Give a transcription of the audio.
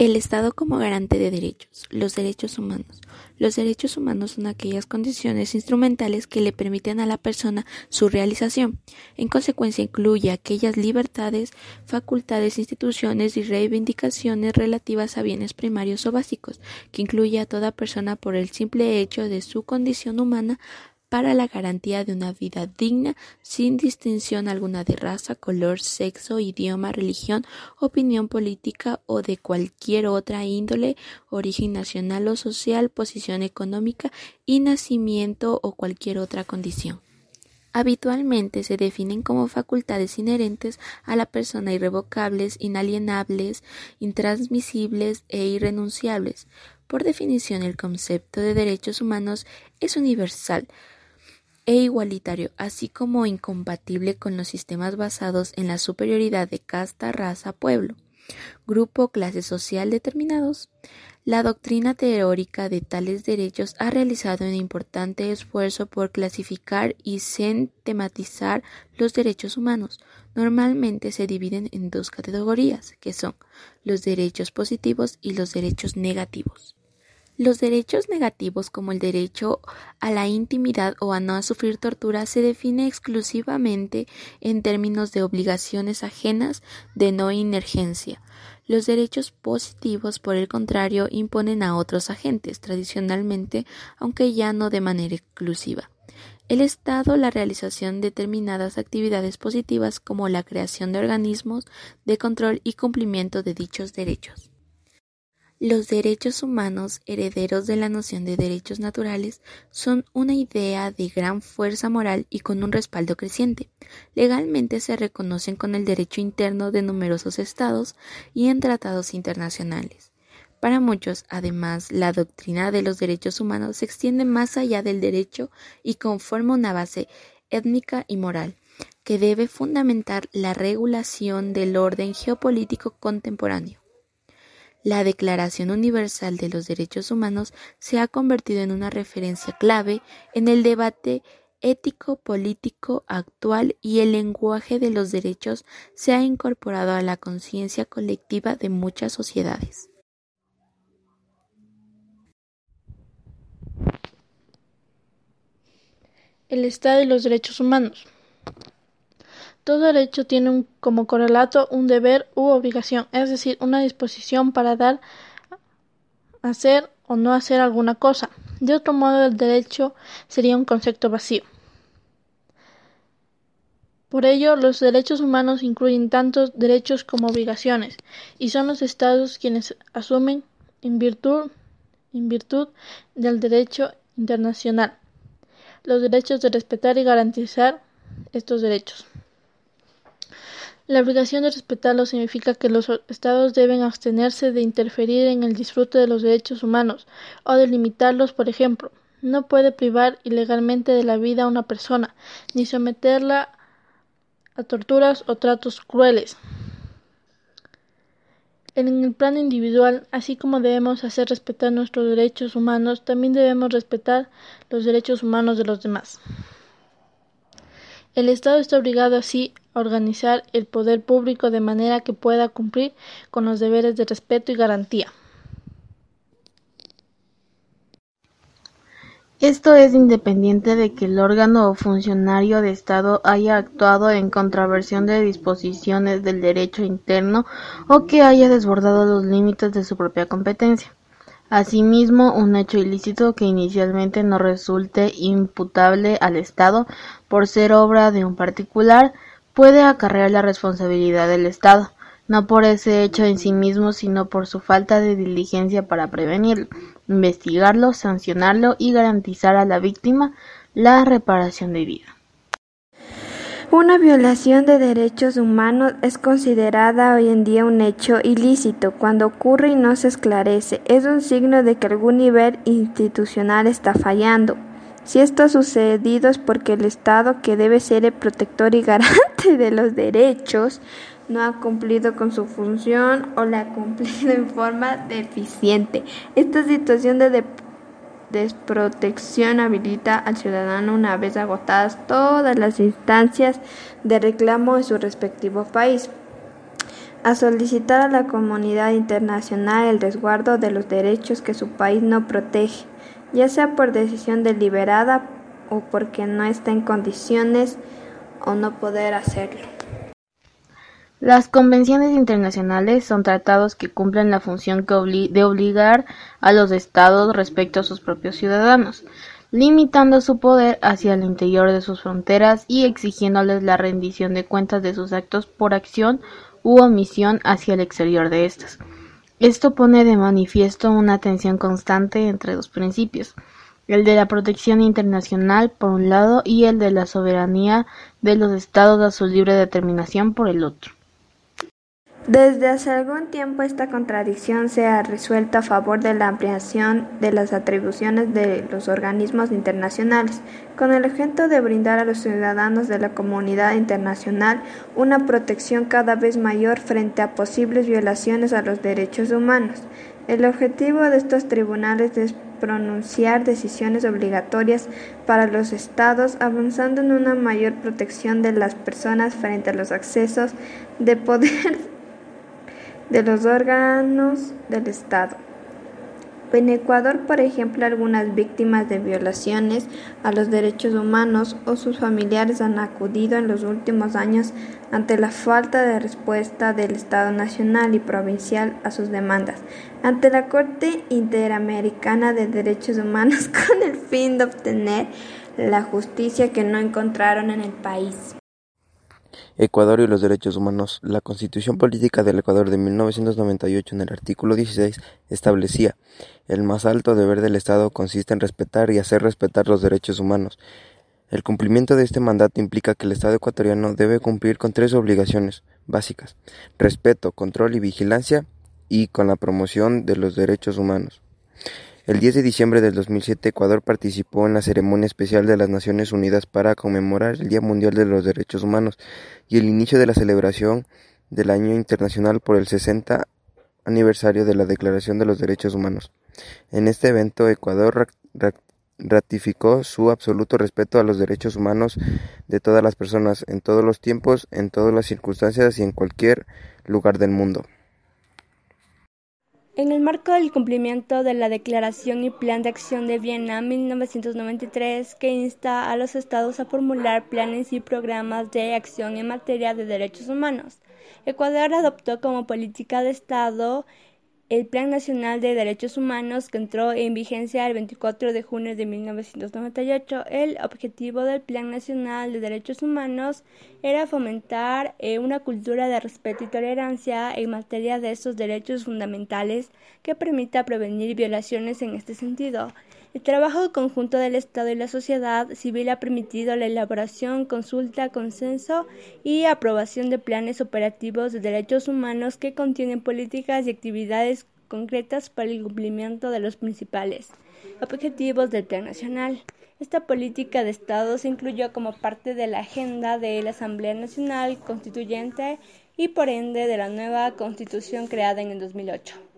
El Estado como garante de derechos. Los derechos humanos. Los derechos humanos son aquellas condiciones instrumentales que le permiten a la persona su realización. En consecuencia, incluye aquellas libertades, facultades, instituciones y reivindicaciones relativas a bienes primarios o básicos, que incluye a toda persona por el simple hecho de su condición humana para la garantía de una vida digna sin distinción alguna de raza, color, sexo, idioma, religión, opinión política o de cualquier otra índole, origen nacional o social, posición económica y nacimiento o cualquier otra condición. Habitualmente se definen como facultades inherentes a la persona irrevocables, inalienables, intransmisibles e irrenunciables. Por definición, el concepto de derechos humanos es universal, e igualitario, así como incompatible con los sistemas basados en la superioridad de casta, raza, pueblo, grupo, clase social determinados. La doctrina teórica de tales derechos ha realizado un importante esfuerzo por clasificar y sistematizar los derechos humanos. Normalmente se dividen en dos categorías, que son los derechos positivos y los derechos negativos. Los derechos negativos como el derecho a la intimidad o a no sufrir tortura se define exclusivamente en términos de obligaciones ajenas de no inergencia. Los derechos positivos, por el contrario, imponen a otros agentes, tradicionalmente, aunque ya no de manera exclusiva. El Estado la realización de determinadas actividades positivas como la creación de organismos de control y cumplimiento de dichos derechos. Los derechos humanos, herederos de la noción de derechos naturales, son una idea de gran fuerza moral y con un respaldo creciente. Legalmente se reconocen con el derecho interno de numerosos estados y en tratados internacionales. Para muchos, además, la doctrina de los derechos humanos se extiende más allá del derecho y conforma una base étnica y moral que debe fundamentar la regulación del orden geopolítico contemporáneo. La Declaración Universal de los Derechos Humanos se ha convertido en una referencia clave en el debate ético-político actual y el lenguaje de los derechos se ha incorporado a la conciencia colectiva de muchas sociedades. El Estado y los derechos humanos. Todo derecho tiene como correlato un deber u obligación, es decir, una disposición para dar, hacer o no hacer alguna cosa. De otro modo, el derecho sería un concepto vacío. Por ello, los derechos humanos incluyen tantos derechos como obligaciones, y son los estados quienes asumen en virtud, en virtud del derecho internacional los derechos de respetar y garantizar estos derechos. La obligación de respetarlos significa que los Estados deben abstenerse de interferir en el disfrute de los derechos humanos o de limitarlos, por ejemplo. No puede privar ilegalmente de la vida a una persona, ni someterla a torturas o tratos crueles. En el plano individual, así como debemos hacer respetar nuestros derechos humanos, también debemos respetar los derechos humanos de los demás. El Estado está obligado así organizar el poder público de manera que pueda cumplir con los deberes de respeto y garantía. Esto es independiente de que el órgano o funcionario de Estado haya actuado en contraversión de disposiciones del derecho interno o que haya desbordado los límites de su propia competencia. Asimismo, un hecho ilícito que inicialmente no resulte imputable al Estado por ser obra de un particular puede acarrear la responsabilidad del Estado, no por ese hecho en sí mismo, sino por su falta de diligencia para prevenirlo, investigarlo, sancionarlo y garantizar a la víctima la reparación de vida. Una violación de derechos humanos es considerada hoy en día un hecho ilícito. Cuando ocurre y no se esclarece, es un signo de que algún nivel institucional está fallando. Si esto ha sucedido es porque el Estado, que debe ser el protector y garante de los derechos, no ha cumplido con su función o la ha cumplido en forma deficiente. Esta situación de desprotección habilita al ciudadano una vez agotadas todas las instancias de reclamo en su respectivo país a solicitar a la comunidad internacional el resguardo de los derechos que su país no protege, ya sea por decisión deliberada o porque no está en condiciones o no poder hacerlo. Las convenciones internacionales son tratados que cumplen la función de obligar a los estados respecto a sus propios ciudadanos, limitando su poder hacia el interior de sus fronteras y exigiéndoles la rendición de cuentas de sus actos por acción u omisión hacia el exterior de estas. Esto pone de manifiesto una tensión constante entre dos principios, el de la protección internacional por un lado y el de la soberanía de los estados a su libre determinación por el otro. Desde hace algún tiempo esta contradicción se ha resuelto a favor de la ampliación de las atribuciones de los organismos internacionales, con el objeto de brindar a los ciudadanos de la comunidad internacional una protección cada vez mayor frente a posibles violaciones a los derechos humanos. El objetivo de estos tribunales es pronunciar decisiones obligatorias para los estados, avanzando en una mayor protección de las personas frente a los accesos de poder de los órganos del Estado. En Ecuador, por ejemplo, algunas víctimas de violaciones a los derechos humanos o sus familiares han acudido en los últimos años ante la falta de respuesta del Estado nacional y provincial a sus demandas, ante la Corte Interamericana de Derechos Humanos con el fin de obtener la justicia que no encontraron en el país. Ecuador y los derechos humanos. La Constitución Política del Ecuador de 1998 en el artículo 16 establecía el más alto deber del Estado consiste en respetar y hacer respetar los derechos humanos. El cumplimiento de este mandato implica que el Estado ecuatoriano debe cumplir con tres obligaciones básicas: respeto, control y vigilancia y con la promoción de los derechos humanos. El 10 de diciembre del 2007 Ecuador participó en la ceremonia especial de las Naciones Unidas para conmemorar el Día Mundial de los Derechos Humanos y el inicio de la celebración del Año Internacional por el 60 aniversario de la Declaración de los Derechos Humanos. En este evento Ecuador ratificó su absoluto respeto a los derechos humanos de todas las personas, en todos los tiempos, en todas las circunstancias y en cualquier lugar del mundo. En el marco del cumplimiento de la Declaración y Plan de Acción de Viena 1993, que insta a los estados a formular planes y programas de acción en materia de derechos humanos, Ecuador adoptó como política de Estado el Plan Nacional de Derechos Humanos, que entró en vigencia el 24 de junio de 1998, el objetivo del Plan Nacional de Derechos Humanos era fomentar eh, una cultura de respeto y tolerancia en materia de estos derechos fundamentales que permita prevenir violaciones en este sentido. El trabajo conjunto del Estado y la sociedad civil ha permitido la elaboración, consulta, consenso y aprobación de planes operativos de derechos humanos que contienen políticas y actividades concretas para el cumplimiento de los principales objetivos del Plan Nacional. Esta política de Estado se incluyó como parte de la agenda de la Asamblea Nacional Constituyente y por ende de la nueva Constitución creada en el 2008.